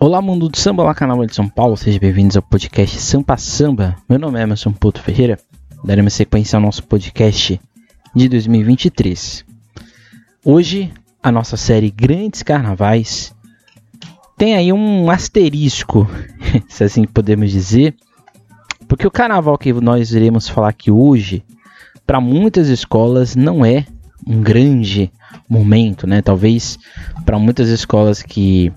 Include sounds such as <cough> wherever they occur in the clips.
Olá, mundo do samba, olá, canal de São Paulo, sejam bem-vindos ao podcast Sampa Samba. Meu nome é Emerson Puto Ferreira, daremos sequência ao nosso podcast de 2023. Hoje, a nossa série Grandes Carnavais tem aí um asterisco, <laughs> se assim podemos dizer, porque o carnaval que nós iremos falar aqui hoje, para muitas escolas, não é um grande momento, né? Talvez para muitas escolas que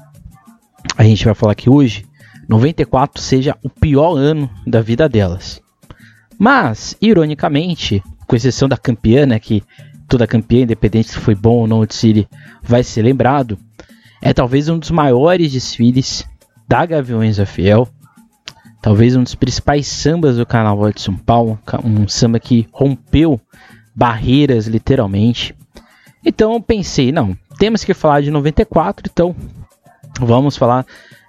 a gente vai falar aqui hoje, 94 seja o pior ano da vida delas. Mas, ironicamente, com exceção da campeã, né, que toda campeã, independente se foi bom ou não o desfile, vai ser lembrado, é talvez um dos maiores desfiles da Gaviões da Fiel, talvez um dos principais sambas do Carnaval de São Paulo, um samba que rompeu barreiras literalmente. Então eu pensei, não, temos que falar de 94, então vamos falar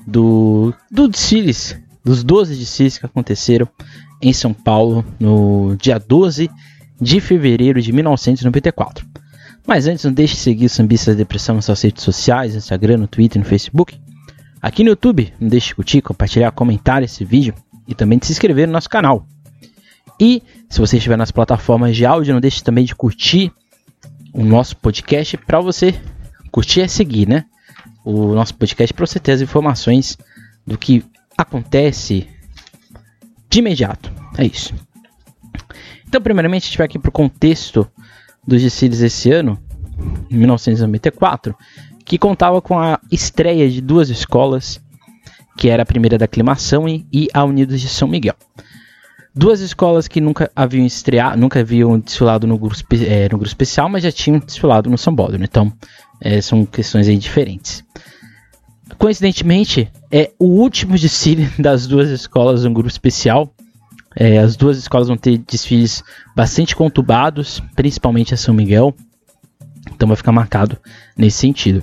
do, do desfiles, dos 12 desfiles que aconteceram em São Paulo no dia 12 de fevereiro de 1994. Mas antes, não deixe de seguir o Sambista Depressão nas suas redes sociais, no Instagram, no Twitter no Facebook. Aqui no YouTube, não deixe de curtir, compartilhar, comentar esse vídeo e também de se inscrever no nosso canal. E se você estiver nas plataformas de áudio, não deixe também de curtir o nosso podcast para você curtir e seguir, né? O nosso podcast para você ter as informações do que acontece de imediato. É isso. Então, primeiramente, a gente vai aqui para o contexto dos desfiles desse ano, 1994, que contava com a estreia de duas escolas, que era a primeira da Aclimação e, e a Unidos de São Miguel. Duas escolas que nunca haviam estreado, nunca haviam desfilado no grupo, é, no grupo especial, mas já tinham desfilado no Sambódromo. Então, é, são questões aí diferentes. Coincidentemente, é o último desfile <laughs> das duas escolas no grupo especial. É, as duas escolas vão ter desfiles bastante conturbados, principalmente a São Miguel. Então vai ficar marcado nesse sentido.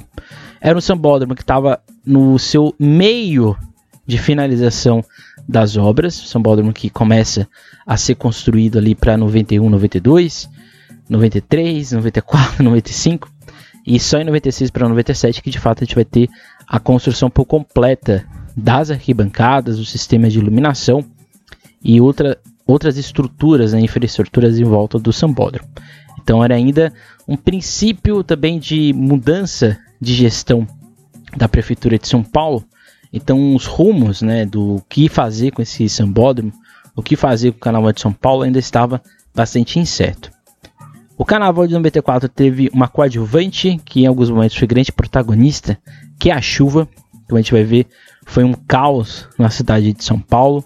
Era um sambódromo que estava no seu meio de finalização das obras. Sambódromo que começa a ser construído ali para 91, 92, 93, 94, 95. E só em 96 para 97 que de fato a gente vai ter a construção por completa das arquibancadas, o sistema de iluminação e outra, outras estruturas, né, infraestruturas em volta do sambódromo. Então era ainda um princípio também de mudança de gestão da prefeitura de São Paulo. Então os rumos, né, do que fazer com esse sambódromo, o que fazer com o Carnaval de São Paulo ainda estava bastante incerto. O Carnaval de 94 teve uma coadjuvante que em alguns momentos foi grande protagonista, que é a chuva. Como a gente vai ver, foi um caos na cidade de São Paulo,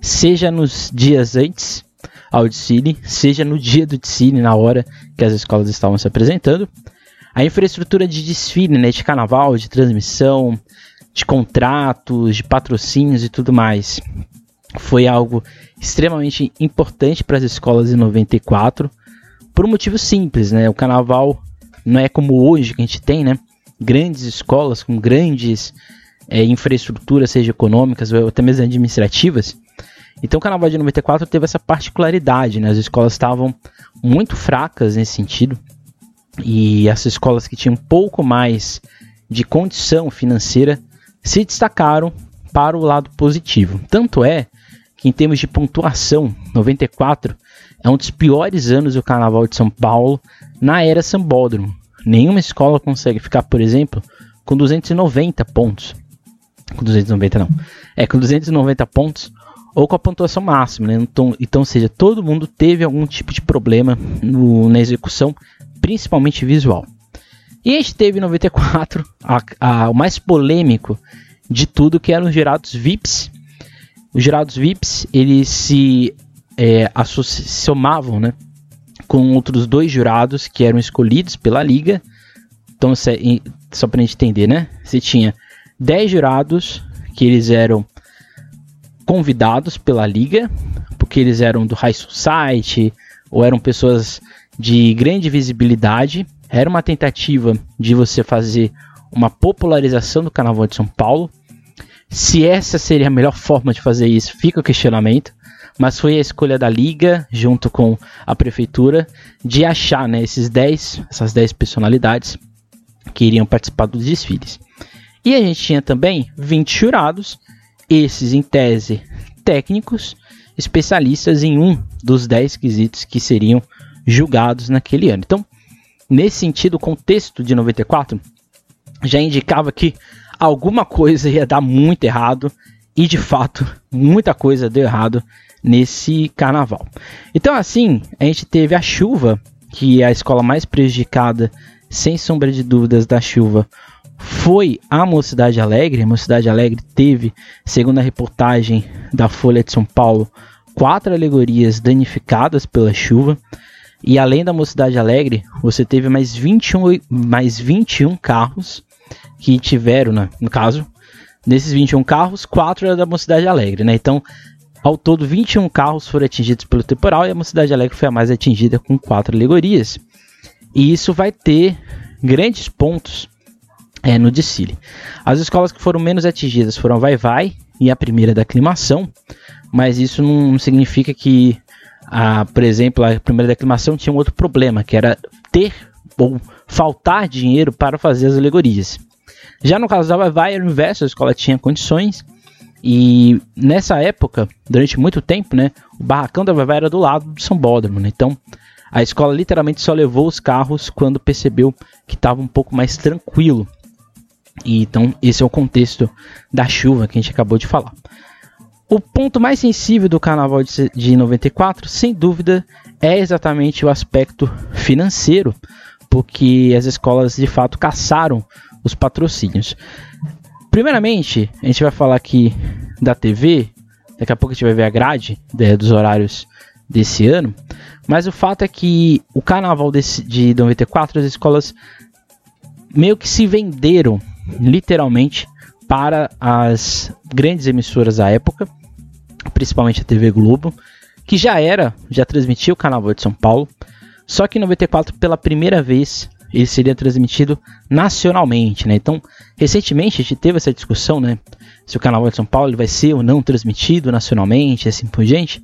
seja nos dias antes ao desfile, seja no dia do desfile, na hora que as escolas estavam se apresentando. A infraestrutura de desfile, né, de carnaval, de transmissão, de contratos, de patrocínios e tudo mais, foi algo extremamente importante para as escolas em 94 por um motivo simples, né? O carnaval não é como hoje que a gente tem, né? Grandes escolas com grandes é, infraestruturas, seja econômicas ou até mesmo administrativas. Então o carnaval de 94 teve essa particularidade, né? As escolas estavam muito fracas nesse sentido. E essas escolas que tinham um pouco mais de condição financeira se destacaram para o lado positivo. Tanto é que em termos de pontuação, 94 é um dos piores anos do Carnaval de São Paulo na era Sambódromo. Nenhuma escola consegue ficar, por exemplo, com 290 pontos. Com 290 não. É com 290 pontos ou com a pontuação máxima, né? Então, então, seja, todo mundo teve algum tipo de problema no, na execução, principalmente visual. E a gente teve em 94 a, a, o mais polêmico de tudo, que eram os gerados VIPs. Os gerados VIPs, eles se é, somavam né, com outros dois jurados que eram escolhidos pela liga. Então, só para a gente entender, né? Você tinha 10 jurados que eles eram convidados pela liga, porque eles eram do High Society ou eram pessoas de grande visibilidade. Era uma tentativa de você fazer uma popularização do Carnaval de São Paulo. Se essa seria a melhor forma de fazer isso, fica o questionamento mas foi a escolha da liga, junto com a prefeitura, de achar né, esses 10, essas 10 personalidades que iriam participar dos desfiles. E a gente tinha também 20 jurados, esses em tese técnicos, especialistas em um dos 10 quesitos que seriam julgados naquele ano. Então, nesse sentido, o contexto de 94 já indicava que alguma coisa ia dar muito errado e de fato muita coisa deu errado nesse carnaval. Então, assim, a gente teve a chuva, que é a escola mais prejudicada, sem sombra de dúvidas, da chuva. Foi a Mocidade Alegre. A Mocidade Alegre teve, segundo a reportagem da Folha de São Paulo, quatro alegorias danificadas pela chuva. E além da Mocidade Alegre, você teve mais 21, mais 21 carros que tiveram, né? no caso, desses 21 carros, 4 eram da Mocidade Alegre, né? Então, ao todo, 21 carros foram atingidos pelo temporal e a Mocidade Alegre foi a mais atingida com 4 alegorias. E isso vai ter grandes pontos é, no desfile. As escolas que foram menos atingidas foram a Vai Vai e a primeira da aclimação, mas isso não significa que, a, por exemplo, a primeira da aclimação tinha um outro problema, que era ter ou faltar dinheiro para fazer as alegorias. Já no caso da Vai Vai, era o inverso, a escola tinha condições e nessa época, durante muito tempo, né, o barracão da Vai era do lado do São Bódromo, né? Então, a escola literalmente só levou os carros quando percebeu que estava um pouco mais tranquilo. E então, esse é o contexto da chuva que a gente acabou de falar. O ponto mais sensível do carnaval de 94, sem dúvida, é exatamente o aspecto financeiro, porque as escolas de fato caçaram os patrocínios. Primeiramente, a gente vai falar aqui da TV, daqui a pouco a gente vai ver a grade né, dos horários desse ano, mas o fato é que o carnaval desse, de 94 as escolas meio que se venderam literalmente para as grandes emissoras da época, principalmente a TV Globo, que já era, já transmitia o Carnaval de São Paulo, só que em 94 pela primeira vez ele seria transmitido nacionalmente, né? Então, recentemente a gente teve essa discussão, né? Se o Carnaval de São Paulo vai ser ou não transmitido nacionalmente, assim por diante.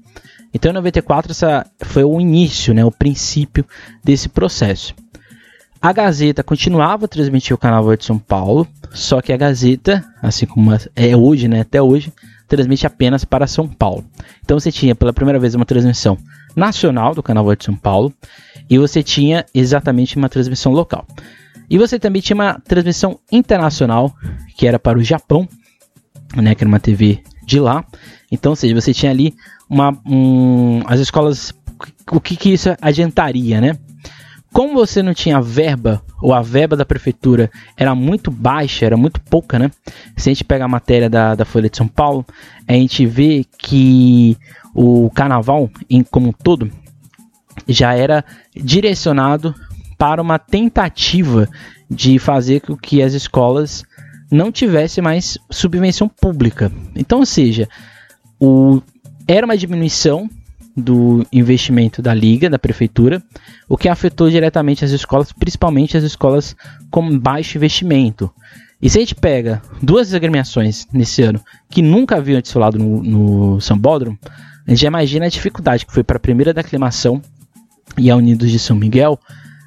Então, em 94 essa foi o início, né? O princípio desse processo. A Gazeta continuava a transmitir o Carnaval de São Paulo, só que a Gazeta, assim como é hoje, né? Até hoje, transmite apenas para São Paulo. Então você tinha pela primeira vez uma transmissão nacional do Carnaval de São Paulo e você tinha exatamente uma transmissão local. E você também tinha uma transmissão internacional, que era para o Japão, né, que era uma TV de lá. Então, ou seja, você tinha ali uma, um, as escolas, o que, que isso adiantaria, né? Como você não tinha verba, ou a verba da prefeitura era muito baixa, era muito pouca, né? Se a gente pega a matéria da, da Folha de São Paulo, a gente vê que o carnaval, em como um todo, já era direcionado para uma tentativa de fazer com que as escolas não tivessem mais subvenção pública. Então, ou seja, o, era uma diminuição do investimento da liga, da prefeitura, o que afetou diretamente as escolas, principalmente as escolas com baixo investimento. E se a gente pega duas agremiações nesse ano que nunca haviam desfilado no, no Sambódromo, a gente já imagina a dificuldade que foi para a primeira da aclimação e a Unidos de São Miguel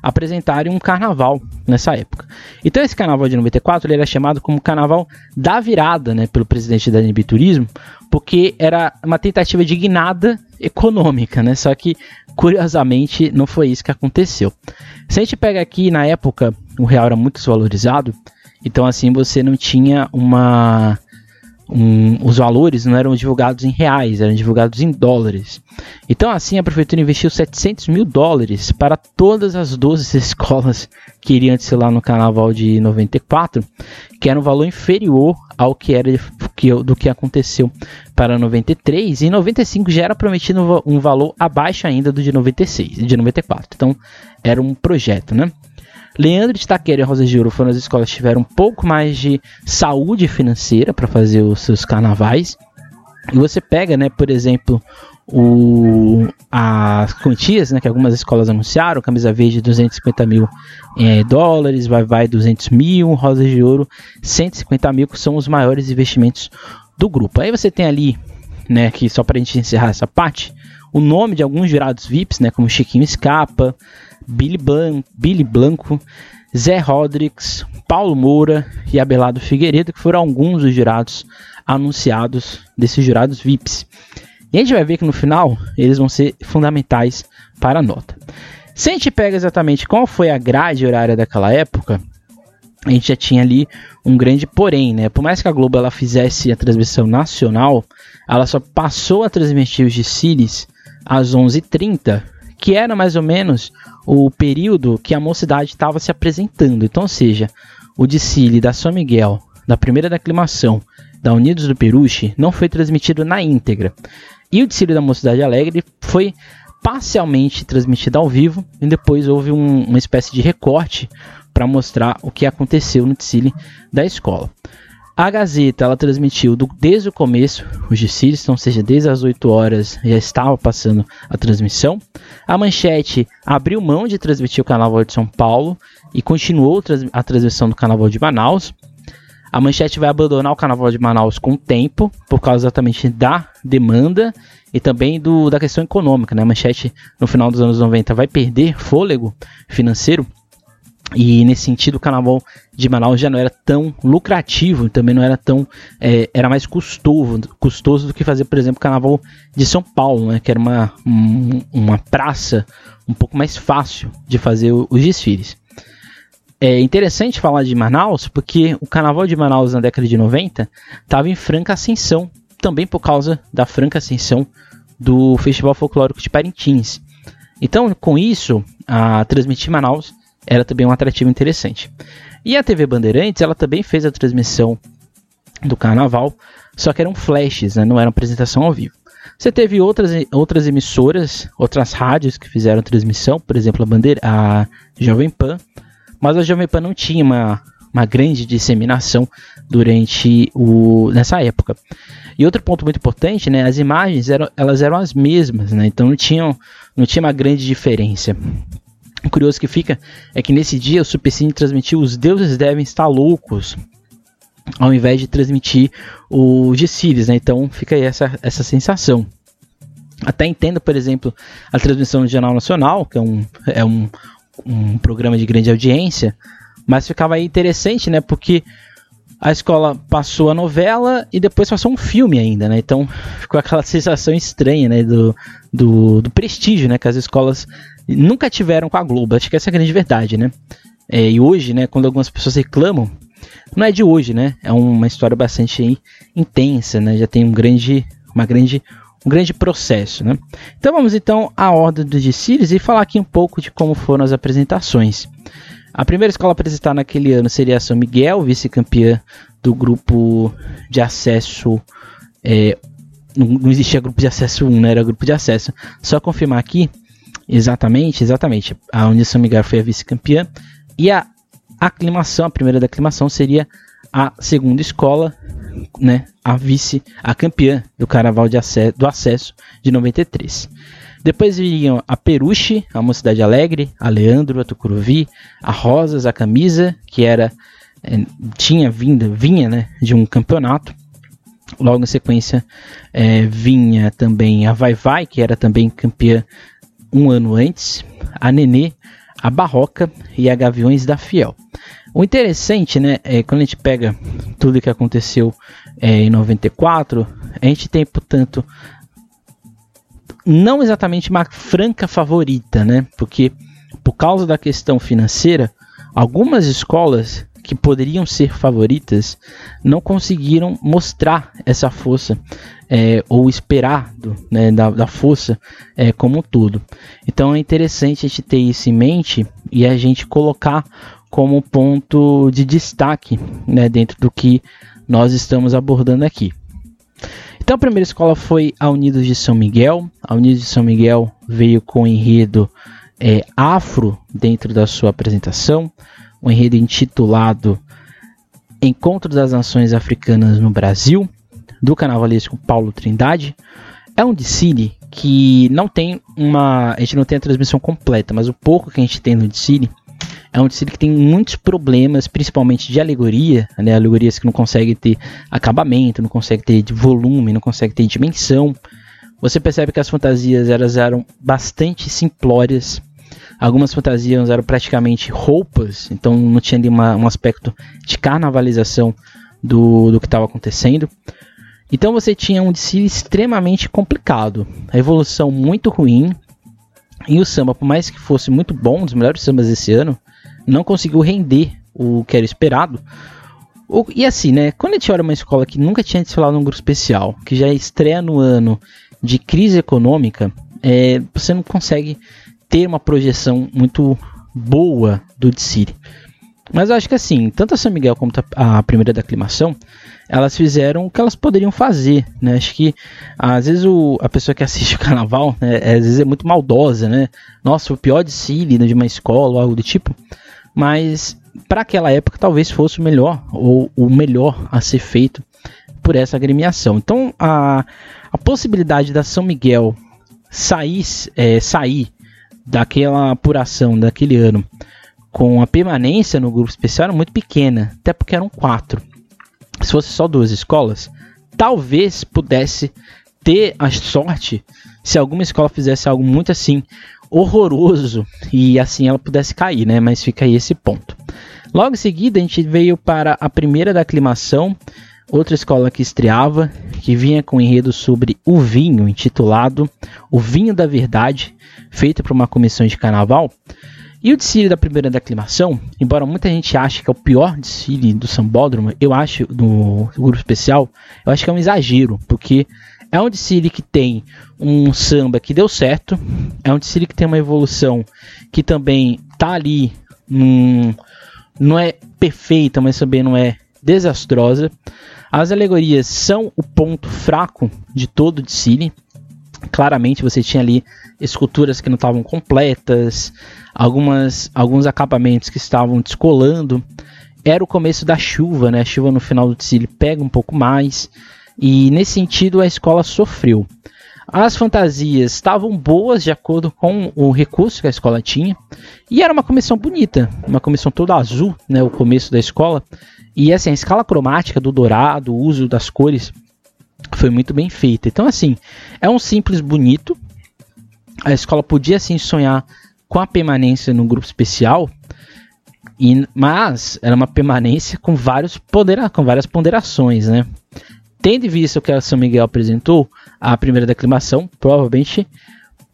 apresentarem um carnaval nessa época. Então esse carnaval de 94 ele era chamado como carnaval da virada, né, pelo presidente da NB Turismo, porque era uma tentativa de guinada econômica, né? Só que curiosamente não foi isso que aconteceu. Se a gente pega aqui na época, o real era muito desvalorizado, então assim você não tinha uma um, os valores não eram divulgados em reais, eram divulgados em dólares. Então, assim, a prefeitura investiu 700 mil dólares para todas as 12 <laughs> escolas que iriam desfilar no carnaval de 94, que era um valor inferior ao que era do que aconteceu para 93, e em 95 já era prometido um valor abaixo ainda do de 96, de 94. Então, era um projeto, né? Leandro de Taquera e Rosa de Ouro foram as escolas que tiveram um pouco mais de saúde financeira para fazer os seus carnavais. E você pega, né, por exemplo, o, as quantias né, que algumas escolas anunciaram, camisa verde 250 mil é, dólares, vai vai 200 mil, rosa de ouro 150 mil, que são os maiores investimentos do grupo. Aí você tem ali, né, que só para a gente encerrar essa parte, o nome de alguns jurados VIPs, né, como Chiquinho Escapa, Billy, Blan Billy Blanco, Zé Rodrigues, Paulo Moura e Abelardo Figueiredo, que foram alguns dos jurados anunciados desses jurados VIPs. E a gente vai ver que no final eles vão ser fundamentais para a nota. Se a gente pega exatamente qual foi a grade horária daquela época, a gente já tinha ali um grande porém, né? Por mais que a Globo ela fizesse a transmissão nacional, ela só passou a transmitir os desfiles às 11h30, que era mais ou menos o período que a mocidade estava se apresentando. Então, ou seja, o desfile da São Miguel, da primeira da aclimação, da Unidos do Peruche, não foi transmitido na íntegra. E o desfile da Mocidade Alegre foi parcialmente transmitido ao vivo e depois houve um, uma espécie de recorte para mostrar o que aconteceu no desfile da escola. A Gazeta ela transmitiu do, desde o começo os desfiles, então, seja, desde as 8 horas já estava passando a transmissão. A Manchete abriu mão de transmitir o Carnaval de São Paulo e continuou a transmissão do Carnaval de Manaus. A Manchete vai abandonar o Carnaval de Manaus com o tempo, por causa exatamente da demanda e também do, da questão econômica. Né? A Manchete, no final dos anos 90, vai perder fôlego financeiro e nesse sentido, o carnaval de Manaus já não era tão lucrativo, também não era tão. É, era mais custoso, custoso do que fazer, por exemplo, o carnaval de São Paulo, né, que era uma, um, uma praça um pouco mais fácil de fazer os desfiles. É interessante falar de Manaus porque o carnaval de Manaus na década de 90 estava em franca ascensão, também por causa da franca ascensão do Festival Folclórico de Parintins. Então, com isso, a transmitir Manaus era também um atrativo interessante. E a TV Bandeirantes, ela também fez a transmissão do carnaval, só que eram flashes, né? não era apresentação ao vivo. Você teve outras, outras emissoras, outras rádios que fizeram transmissão, por exemplo, a, Bandeira, a Jovem Pan, mas a Jovem Pan não tinha uma, uma grande disseminação durante o nessa época. E outro ponto muito importante, né, as imagens eram, elas eram as mesmas, né, então não, tinham, não tinha uma grande diferença. O curioso que fica é que nesse dia o Supercine transmitiu Os Deuses Devem Estar Loucos, ao invés de transmitir o Gessiris, né? Então fica aí essa, essa sensação. Até entendo, por exemplo, a transmissão do Jornal Nacional, que é um, é um, um programa de grande audiência, mas ficava aí interessante, né? Porque a escola passou a novela e depois passou um filme ainda, né? Então <laughs> ficou aquela <laughs> sensação estranha, né? Do, do, do prestígio, né? Que as escolas nunca tiveram com a Globo. Acho que essa é a grande verdade, né? É, e hoje, né? Quando algumas pessoas reclamam, não é de hoje, né? É uma história bastante intensa, né? Já tem um grande, uma grande, um grande processo, né? Então vamos então à ordem dos desfiles e falar aqui um pouco de como foram as apresentações. A primeira escola a apresentar naquele ano seria a São Miguel, vice-campeã do grupo de acesso. É, não, existia grupo de acesso 1, né? Era grupo de acesso. Só confirmar aqui, exatamente, exatamente. A União São Miguel foi a vice-campeã. E a aclimação, a primeira da aclimação seria a segunda escola, né? A vice, a campeã do Carnaval de acesso, do acesso de 93. Depois viriam a Peruche, a Mocidade Alegre, a Leandro, a Tucuruvi, a Rosas, a Camisa, que era é, tinha vinda, vinha né, de um campeonato. Logo em sequência é, vinha também a Vai Vai, que era também campeã um ano antes, a Nenê, a Barroca e a Gaviões da Fiel. O interessante, né, é quando a gente pega tudo que aconteceu é, em 94, a gente tem, portanto, não exatamente uma franca favorita, né? Porque por causa da questão financeira, algumas escolas que poderiam ser favoritas não conseguiram mostrar essa força é, ou esperar do, né, da, da, força é, como um todo. Então é interessante a gente ter isso em mente e a gente colocar como ponto de destaque né, dentro do que nós estamos abordando aqui. Então a primeira escola foi a Unidos de São Miguel. A Unidos de São Miguel veio com o enredo é, afro dentro da sua apresentação, um enredo intitulado Encontro das Nações Africanas no Brasil, do carnavalesco Paulo Trindade. É um desfile que não tem uma. A gente não tem a transmissão completa, mas o pouco que a gente tem no desfile é um tecido que tem muitos problemas, principalmente de alegoria, né? alegorias que não conseguem ter acabamento, não conseguem ter volume, não conseguem ter dimensão. Você percebe que as fantasias elas eram bastante simplórias, Algumas fantasias eram praticamente roupas, então não tinha uma, um aspecto de carnavalização do, do que estava acontecendo. Então você tinha um desfile extremamente complicado, a evolução muito ruim, e o samba, por mais que fosse muito bom, um dos melhores sambas desse ano, não conseguiu render o que era esperado. E assim, né? Quando a gente olha uma escola que nunca tinha desfilado num grupo especial, que já estreia no ano de crise econômica, é, você não consegue ter uma projeção muito boa do desfile. Mas eu acho que assim, tanto a São Miguel como a primeira da aclimação, elas fizeram o que elas poderiam fazer, né? Acho que às vezes o, a pessoa que assiste o <laughs> carnaval, né, às vezes é muito maldosa, né? Nossa, o pior desfile de uma escola ou algo do tipo. Mas para aquela época talvez fosse o melhor ou o melhor a ser feito por essa agremiação. Então a, a possibilidade da São Miguel sair, é, sair daquela apuração daquele ano com a permanência no grupo especial era muito pequena, até porque eram quatro. Se fosse só duas escolas, talvez pudesse ter a sorte se alguma escola fizesse algo muito assim horroroso e assim ela pudesse cair, né? Mas fica aí esse ponto. Logo em seguida, a gente veio para a primeira da aclimação, outra escola que estreava, que vinha com um enredo sobre o vinho, intitulado O Vinho da Verdade, feito por uma comissão de carnaval. E o desfile da primeira da aclimação, embora muita gente ache que é o pior desfile do Sambódromo, eu acho, do grupo especial, eu acho que é um exagero, porque é um desfile que tem um samba que deu certo, é um desfile que tem uma evolução que também tá ali num, não é perfeita, mas também não é desastrosa. As alegorias são o ponto fraco de todo o desfile. Claramente você tinha ali esculturas que não estavam completas, algumas, alguns acabamentos que estavam descolando. Era o começo da chuva, né? A chuva no final do desfile pega um pouco mais. E nesse sentido a escola sofreu. As fantasias estavam boas de acordo com o recurso que a escola tinha. E era uma comissão bonita, uma comissão toda azul, né, o começo da escola. E assim, a escala cromática do dourado, o uso das cores foi muito bem feita. Então assim, é um simples bonito. A escola podia sim sonhar com a permanência no grupo especial, e, mas era uma permanência com, vários pondera, com várias ponderações, né? Tendo em vista o que a São Miguel apresentou, a primeira declamação provavelmente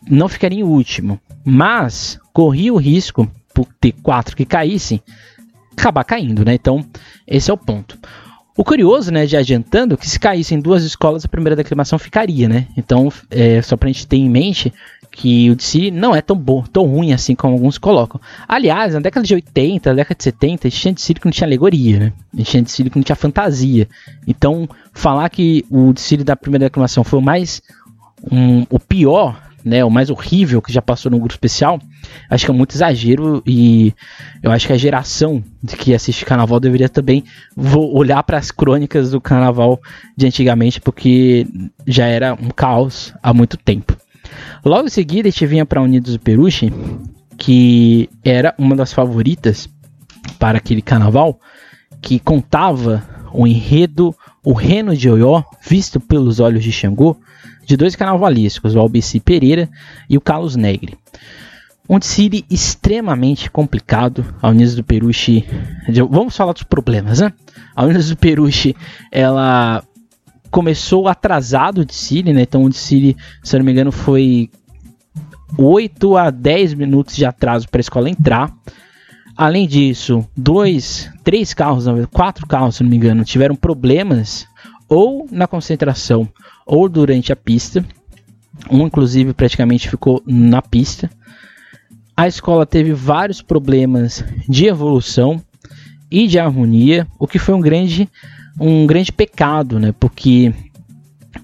não ficaria em último, mas corria o risco, por ter quatro que caíssem, acabar caindo, né? Então, esse é o ponto. O curioso, né, de adiantando, que se caíssem duas escolas, a primeira declamação ficaria, né? Então, é, só para a gente ter em mente que o DC não é tão bom, tão ruim assim como alguns colocam. Aliás, na década de 80, na década de 70, a gente tinha DC que não tinha alegoria, né? Que não tinha fantasia. Então, falar que o DC da primeira declamação foi o mais um, o pior né, o mais horrível que já passou no grupo especial, acho que é muito exagero e eu acho que a geração de que assiste carnaval deveria também olhar para as crônicas do carnaval de antigamente, porque já era um caos há muito tempo. Logo em seguida, a gente vinha para Unidos do Peruche, que era uma das favoritas para aquele carnaval, que contava o enredo, o reno de Oió, visto pelos olhos de Xangô, de dois carnavalescos, o Albici Pereira e o Carlos Negre. Um desfile extremamente complicado. A Unidos do Peruche. Vamos falar dos problemas, né? A Unidos do Peruche, ela começou atrasado o desfile, né? Então o desfile, se eu não me engano, foi 8 a 10 minutos de atraso para a escola entrar. Além disso, dois, três carros, quatro carros, se não me engano, tiveram problemas ou na concentração ou durante a pista. Um, inclusive, praticamente ficou na pista. A escola teve vários problemas de evolução e de harmonia, o que foi um grande, um grande pecado, né? Porque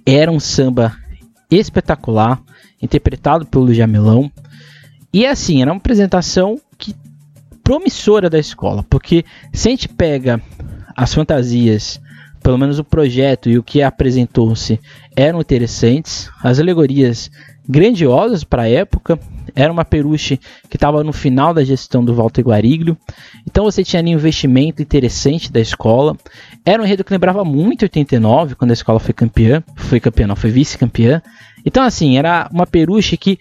era um samba espetacular, interpretado pelo Jamelão. E assim, era uma apresentação que promissora da escola, porque se a gente pega as fantasias pelo menos o projeto e o que apresentou-se eram interessantes. As alegorias grandiosas para a época. Era uma peruche que estava no final da gestão do Walter Guariglio. Então você tinha ali um investimento interessante da escola. Era um enredo que lembrava muito 89, quando a escola foi campeã. Foi campeã, não, foi vice-campeã. Então, assim, era uma peruche que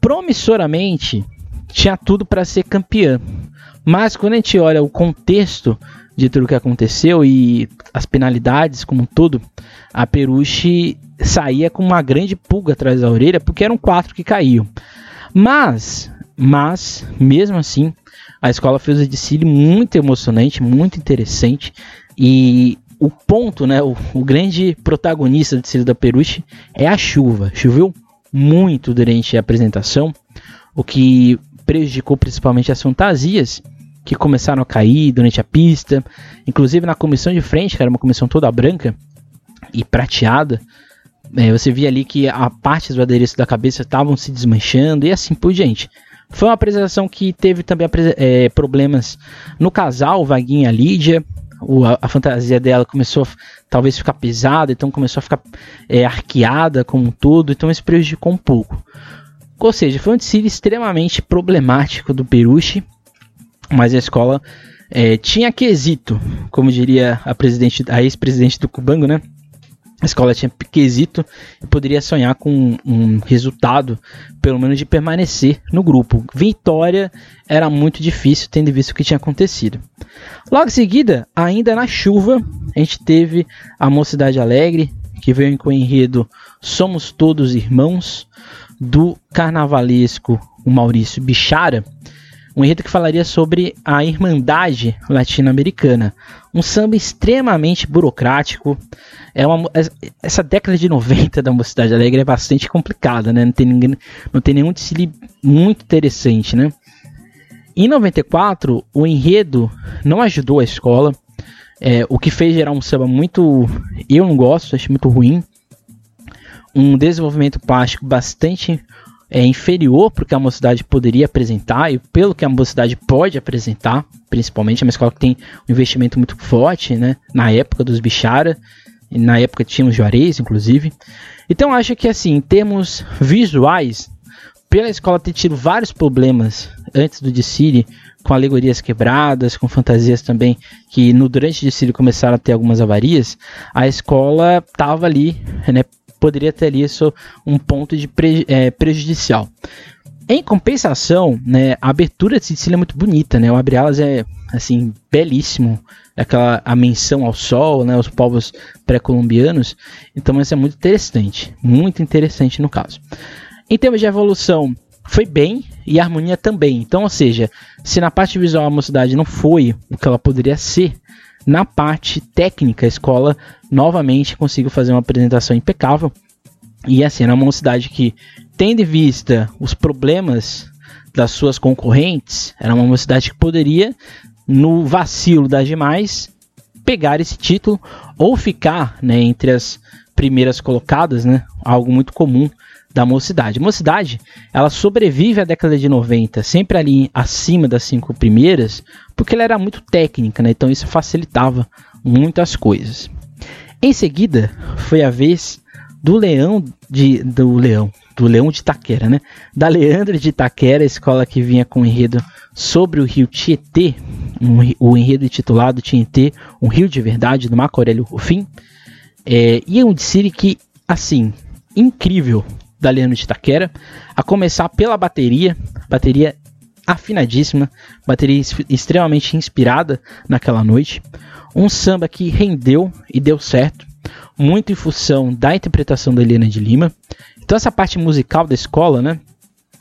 promissoramente tinha tudo para ser campeã. Mas quando a gente olha o contexto de tudo que aconteceu e as penalidades como um todo, a Peruche saía com uma grande pulga atrás da orelha porque eram quatro que caíam. Mas, mas mesmo assim, a escola fez o desfile muito emocionante, muito interessante e o ponto, né, o, o grande protagonista do desfile da Peruche é a chuva. Choveu muito durante a apresentação, o que prejudicou principalmente as fantasias que começaram a cair durante a pista, inclusive na comissão de frente, que era uma comissão toda branca e prateada. É, você via ali que a parte dos adereços da cabeça estavam se desmanchando e assim por diante. Foi uma apresentação que teve também é, problemas no casal, Vaguinha Lídia. O, a, a, fantasia dela começou a talvez ficar pesada, então começou a ficar é, arqueada como um todo, então isso prejudicou um pouco. Ou seja, foi um desfile extremamente problemático do Peruche mas a escola é, tinha quesito, como diria a, presidente, a ex-presidente do Cubango, né? A escola tinha quesito e poderia sonhar com um resultado, pelo menos de permanecer no grupo. Vitória era muito difícil, tendo visto o que tinha acontecido. Logo em seguida, ainda na chuva, a gente teve a Mocidade Alegre, que veio com o enredo Somos Todos Irmãos, do carnavalesco Maurício Bichara um enredo que falaria sobre a Irmandade Latino-Americana. Um samba extremamente burocrático. É uma, essa década de 90 da Mocidade Alegre é bastante complicada, né? Não tem, ninguém, não tem nenhum desfile muito interessante, né? Em 94, o enredo não ajudou a escola, é, o que fez gerar um samba muito. Eu não gosto, acho muito ruim. Um desenvolvimento plástico bastante é inferior para o que a mocidade poderia apresentar e pelo que a mocidade pode apresentar, principalmente é uma escola que tem um investimento muito forte, né, na época dos Bichara, e na época tinha os Juarez, inclusive. Então acho que assim, em termos visuais, pela escola ter tido vários problemas antes do desfile, com alegorias quebradas, com fantasias também que no durante o desfile começaram a ter algumas avarias, a escola estava ali, né, poderia ter isso um ponto de pre, é, prejudicial. Em compensação, né, a abertura de Sicília é muito bonita, né? O abre alas é assim belíssimo, aquela a menção ao sol, né, os povos pré-colombianos. Então isso é muito interessante, muito interessante no caso. Em termos de evolução, foi bem e harmonia também. Então, ou seja, se na parte visual a mocidade não foi o que ela poderia ser, na parte técnica, a escola novamente conseguiu fazer uma apresentação impecável. E assim, era uma cidade que, tendo em vista os problemas das suas concorrentes, era uma cidade que poderia, no vacilo das demais, pegar esse título ou ficar né, entre as primeiras colocadas, né, algo muito comum da mocidade. Mocidade, ela sobrevive à década de 90, sempre ali acima das cinco primeiras, porque ela era muito técnica, né? Então isso facilitava muitas coisas. Em seguida, foi a vez do Leão de do Leão, do Leão de Itaquera, né? Da Leandro de Itaquera, escola que vinha com enredo sobre o rio Tietê, um, o enredo intitulado Tietê, um rio de verdade, do Marco Aurélio Rufim. É, e é um desfile que, assim, incrível, da Leandro de Itaquera, a começar pela bateria, bateria afinadíssima, bateria extremamente inspirada naquela noite, um samba que rendeu e deu certo, muito em função da interpretação da Helena de Lima. Então essa parte musical da escola, né?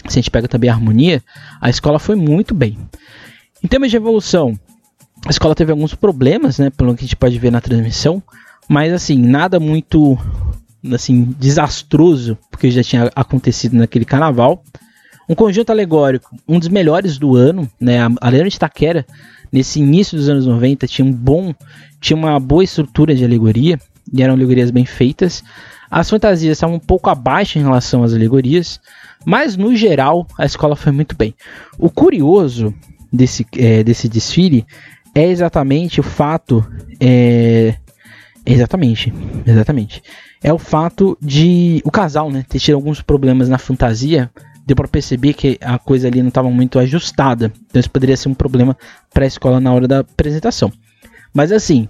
Se a gente pega também a harmonia, a escola foi muito bem. Em termos de evolução, a escola teve alguns problemas, né? Pelo que a gente pode ver na transmissão, mas assim, nada muito assim desastroso, porque já tinha acontecido naquele carnaval. Um conjunto alegórico, um dos melhores do ano, né? A Leandro de Itaquera, nesse início dos anos 90, tinha um bom, tinha uma boa estrutura de alegoria, e eram alegorias bem feitas. As fantasias estavam um pouco abaixo em relação às alegorias, mas no geral a escola foi muito bem. O curioso desse, é, desse desfile é exatamente o fato. É, exatamente, exatamente é o fato de o casal, né, ter tido alguns problemas na fantasia. Deu para perceber que a coisa ali não estava muito ajustada. Então isso poderia ser um problema para a escola na hora da apresentação. Mas assim,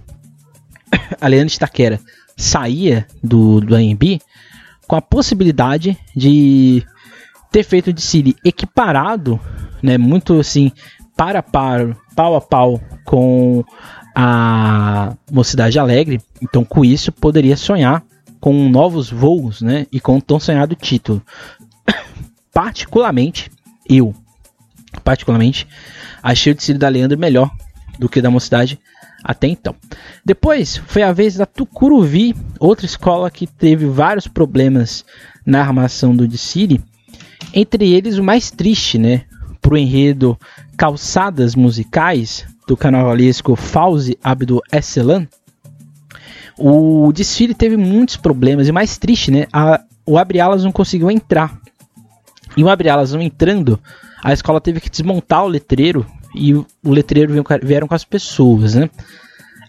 <coughs> a Leandro Taquera saía do, do AMB com a possibilidade de ter feito o desfile equiparado, né, muito assim, para para, pau a pau com a Mocidade Alegre. Então, com isso, poderia sonhar com novos voos, né, e com o tão sonhado título. <coughs> Particularmente, eu, particularmente, achei o desfile da Leandro melhor do que da Mocidade até então. Depois foi a vez da Tucuruvi, outra escola que teve vários problemas na armação do desfile, entre eles o mais triste, né, para o enredo Calçadas Musicais do carnavalesco Fauzi Abdo Esselan. O desfile teve muitos problemas e mais triste, né, a, o Abre Alas não conseguiu entrar. E o Abre Alas não entrando, a escola teve que desmontar o letreiro e o letreiro vieram com as pessoas, né?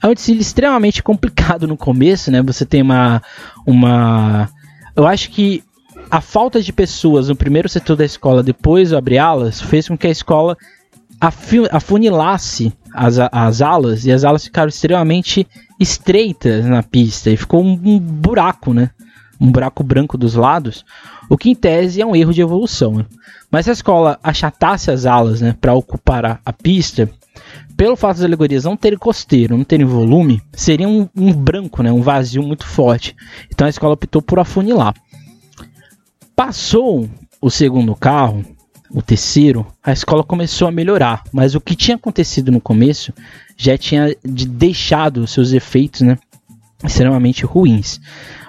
É um desfile extremamente <laughs> complicado no começo, né? Você tem uma, uma, eu acho que a falta de pessoas no primeiro setor da escola, depois abrir alas, fez com que a escola afunilasse as, as alas e as alas ficaram extremamente estreitas na pista e ficou um, um buraco, né? Um buraco branco dos lados, o que em tese é um erro de evolução. Né? Mas se a escola achatasse as alas né, para ocupar a, a, pista, pelo fato das alegorias não terem costeiro, não terem volume, seria um, um, branco, né, um vazio muito forte. Então a escola optou por afunilar. Passou o segundo carro, o terceiro, a escola começou a melhorar, mas o que tinha acontecido no começo já tinha deixado seus efeitos né, extremamente ruins.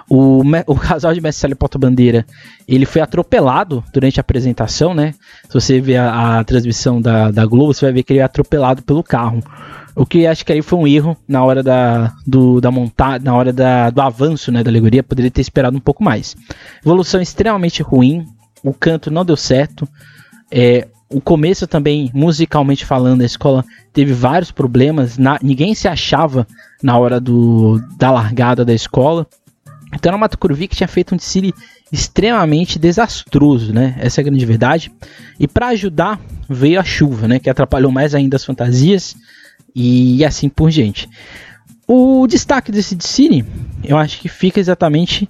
O, o <laughs> casal de Mestre Porta Bandeira, ele foi atropelado durante a apresentação, né? Se você ver a, a, transmissão da, da Globo, você vai ver que ele é atropelado pelo carro. O que acho que aí foi um erro na hora da, do, da montar, na hora da, do avanço né, da alegoria, poderia ter esperado um pouco mais. Evolução extremamente ruim, o canto não deu certo. É, o começo também, musicalmente falando, a escola teve vários problemas. Na, ninguém se achava na hora do, da largada da escola. Então era uma Tucuruvi tinha feito um desfile extremamente desastroso, né? Essa é a grande verdade. E para ajudar veio a chuva, né? Que atrapalhou mais ainda as fantasias e assim por diante. O destaque desse desfile, eu acho que fica exatamente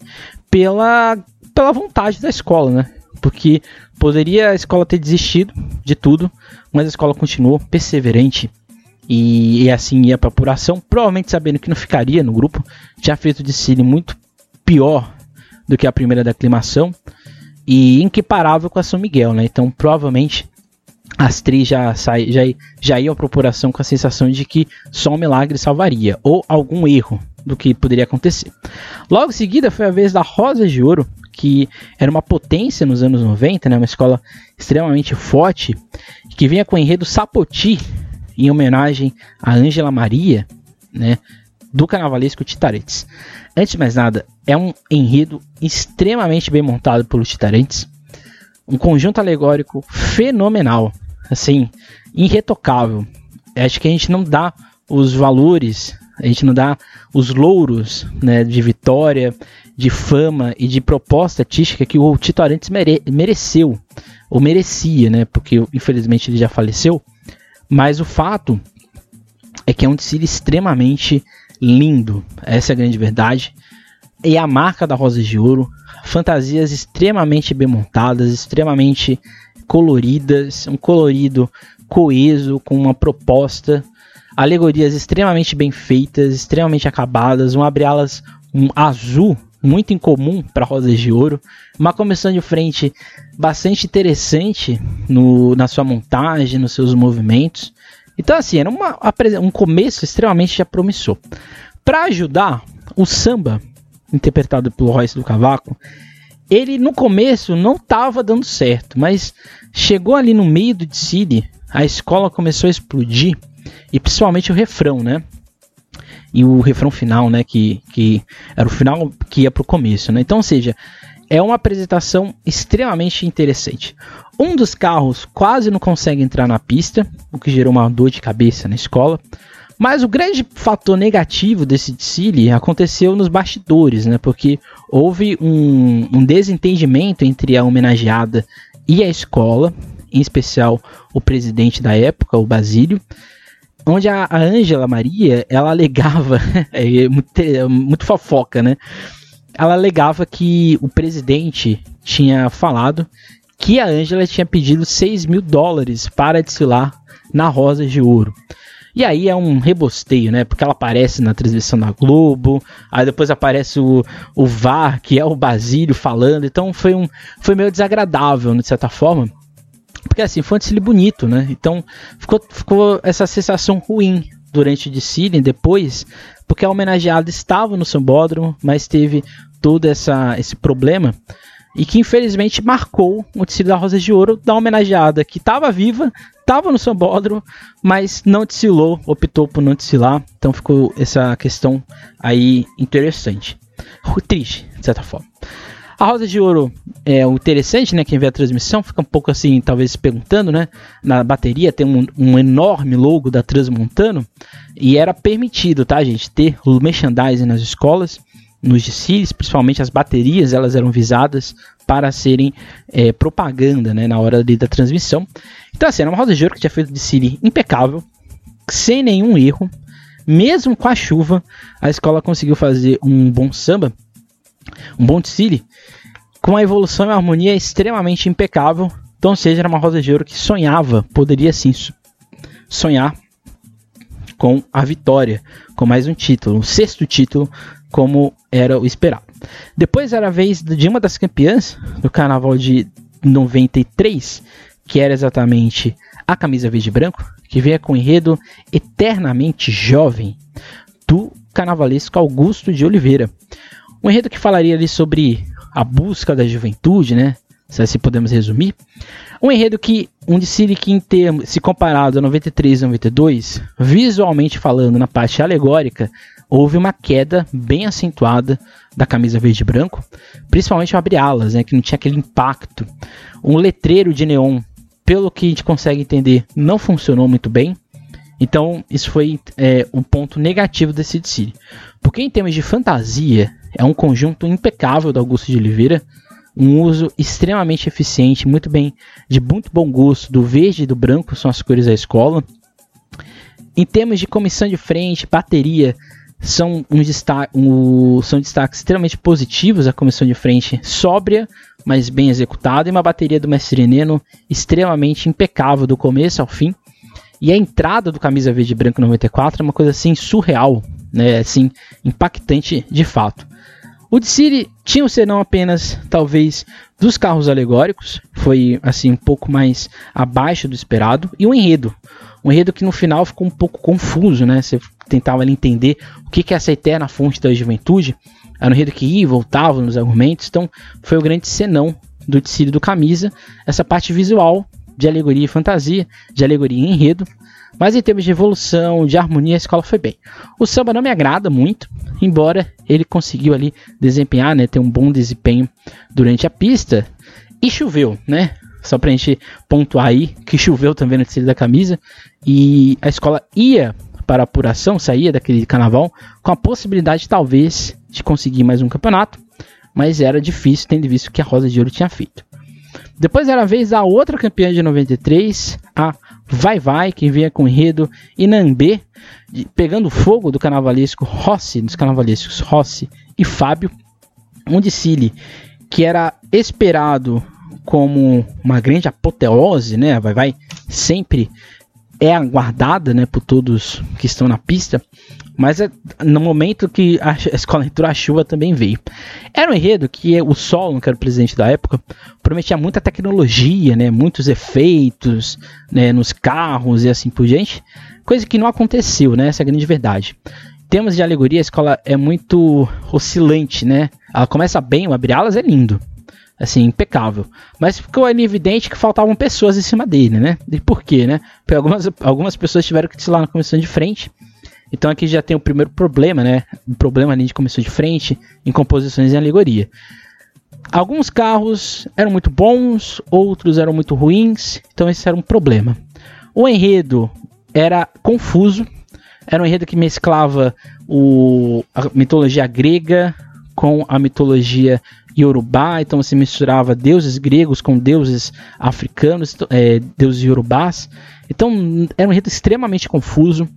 pela, pela vontade da escola, né? Porque poderia a escola ter desistido de tudo, mas a escola continuou perseverante e, e assim ia para apuração, provavelmente sabendo que não ficaria no grupo. Tinha feito o desfile muito pior do que a primeira da aclimação e inquiparável com a São Miguel, né? Então provavelmente as três já, sai, já, já iam para apuração com a sensação de que só um milagre salvaria, ou algum erro do que poderia acontecer. Logo em seguida foi a vez da Rosa de Ouro, que era uma potência nos anos 90, né, uma escola extremamente forte, que vinha com o enredo Sapoti, em homenagem a Ângela Maria, né, do carnavalesco Titaretes. Antes de mais nada, é um enredo extremamente bem montado pelo Titaretes, um conjunto alegórico fenomenal, assim, irretocável. Acho que a gente não dá os valores, a gente não dá os louros né, de vitória, de fama e de proposta artística que o Tito Arantes mere mereceu, ou merecia, né? Porque infelizmente ele já faleceu. Mas o fato é que é um desfile extremamente lindo. Essa é a grande verdade. E a marca da Rosa de Ouro. Fantasias extremamente bem montadas, extremamente coloridas, um colorido coeso, com uma proposta. Alegorias extremamente bem feitas, extremamente acabadas, um abre-alas um azul muito incomum para Rosas de Ouro, uma comissão de frente bastante interessante no, na sua montagem, nos seus movimentos. Então, assim, era uma, um começo extremamente já promissor. Para ajudar, o samba, interpretado pelo Royce do Cavaco, ele no começo não estava dando certo, mas chegou ali no meio do desfile, a escola começou a explodir, e principalmente o refrão, né? E o refrão final, né? Que, que era o final que ia pro começo, né? Então, ou seja, é uma apresentação extremamente interessante. Um dos carros quase não consegue entrar na pista, o que gerou uma dor de cabeça na escola. Mas o grande fator negativo desse desfile aconteceu nos bastidores, né? Porque houve um, um desentendimento entre a homenageada e a escola, em especial o presidente da época, o Basílio, onde a Ângela Maria, ela alegava, <laughs> é muito, é muito fofoca, né? Ela alegava que o presidente tinha falado que a Ângela tinha pedido 6 mil dólares para desfilar na Rosa de Ouro. E aí é um rebosteio, né? Porque ela aparece na transmissão da Globo, aí depois aparece o, o VAR, que é o Basílio falando. Então foi, um, foi meio desagradável, de certa forma. Porque assim, foi um desfile bonito, né? Então ficou, ficou essa sensação ruim durante o desfile depois, porque a homenageada estava no sambódromo, mas teve todo essa, esse problema e que infelizmente marcou o desfile da Rosa de Ouro da homenageada que estava viva, estava no sambódromo, mas não desfilou, optou por não desfilar, então ficou essa questão aí interessante. Triste, de certa forma. A Rosa de Ouro é o interessante, né? Quem vê a transmissão fica um pouco assim, talvez se perguntando, né? Na bateria tem um, um enorme logo da Transmontano e era permitido, tá, gente, ter o merchandising nas escolas, nos desfiles, principalmente as baterias, elas eram visadas para serem é, propaganda, né? Na hora ali da transmissão. Então, assim, era uma Rosa de Ouro que tinha feito o desfile impecável, sem nenhum erro. Mesmo com a chuva, a escola conseguiu fazer um bom samba, um desfile com uma evolução e harmonia extremamente impecável. Então, seja, era uma Rosa de Ouro que sonhava, poderia sim sonhar com a vitória, com mais um título, um sexto título, como era o esperado. Depois era a vez de uma das campeãs do carnaval de 93, que era exatamente a camisa verde e branco, que veio com o enredo eternamente jovem do carnavalesco Augusto de Oliveira. Um enredo que falaria ali sobre a busca da juventude, né? Se assim podemos resumir. Um enredo que, um desfile que em termos, se comparado a 93 e 92, visualmente falando na parte alegórica, houve uma queda bem acentuada da camisa verde e branco, principalmente o abre-alas, né, que não tinha aquele impacto. Um letreiro de neon, pelo que a gente consegue entender, não funcionou muito bem. Então, isso foi é, um ponto negativo desse desfile. Porque em termos de fantasia, é um conjunto impecável do Augusto de Oliveira, um uso extremamente eficiente, muito bem, de muito bom gosto, do verde e do branco são as cores da escola. Em termos de comissão de frente, bateria, são, um destaque, um, são destaques extremamente positivos. A comissão de frente sóbria, mas bem executada, e uma bateria do Mestre Neno extremamente impecável do começo ao fim. E a entrada do camisa verde e branco 94 é uma coisa assim surreal, né? Assim, impactante de fato. O City tinha o senão apenas, talvez, dos carros alegóricos, foi assim um pouco mais abaixo do esperado, e o enredo. Um enredo que no final ficou um pouco confuso, né? Você tentava ali, entender o que, que é essa eterna fonte da juventude. Era um enredo que ia e voltava nos argumentos, então foi o grande senão do City do Camisa, essa parte visual de alegoria e fantasia, de alegoria e enredo, mas em termos de evolução, de harmonia, a escola foi bem. O samba não me agrada muito, embora ele conseguiu ali desempenhar, né, ter um bom desempenho durante a pista. E choveu, né? Só pra gente pontuar aí que choveu também no tecido da camisa. E a escola ia para a apuração, saía daquele carnaval, com a possibilidade talvez de conseguir mais um campeonato. Mas era difícil, tendo visto que a Rosa de Ouro tinha feito. Depois era a vez da outra campeã de 93, a Vai Vai, que vinha com enredo Inambê, pegando fogo do carnavalesco Rossi, dos carnavalescos Rossi e Fábio, desfile que era esperado como uma grande apoteose, né? Vai Vai sempre é aguardada, né, por todos que estão na pista, mas é, no momento que <laughs> a escola entrou, a chuva também veio. Era um enredo que o Solon, que era o presidente da época, prometia muita tecnologia, né, muitos efeitos né, nos carros e assim por diante, coisa que não aconteceu, né, essa é a grande verdade. Em termos de alegoria, a escola é muito oscilante, né? Ela começa bem, o abre-alas é lindo, assim, impecável. Mas ficou evidente que faltavam pessoas em cima dele, né? E por quê, né? Porque algumas, algumas pessoas tiveram que desfilar na comissão de frente então aqui já tem o primeiro problema, né? Um problema ali de comissão de frente em composições em alegoria. Alguns carros eram muito bons, outros eram muito ruins, então esse era um problema. O enredo era confuso, era um enredo que mesclava o, a mitologia grega com a mitologia iorubá, então se misturava deuses gregos com deuses africanos, é, deuses iorubás. Então era um enredo extremamente confuso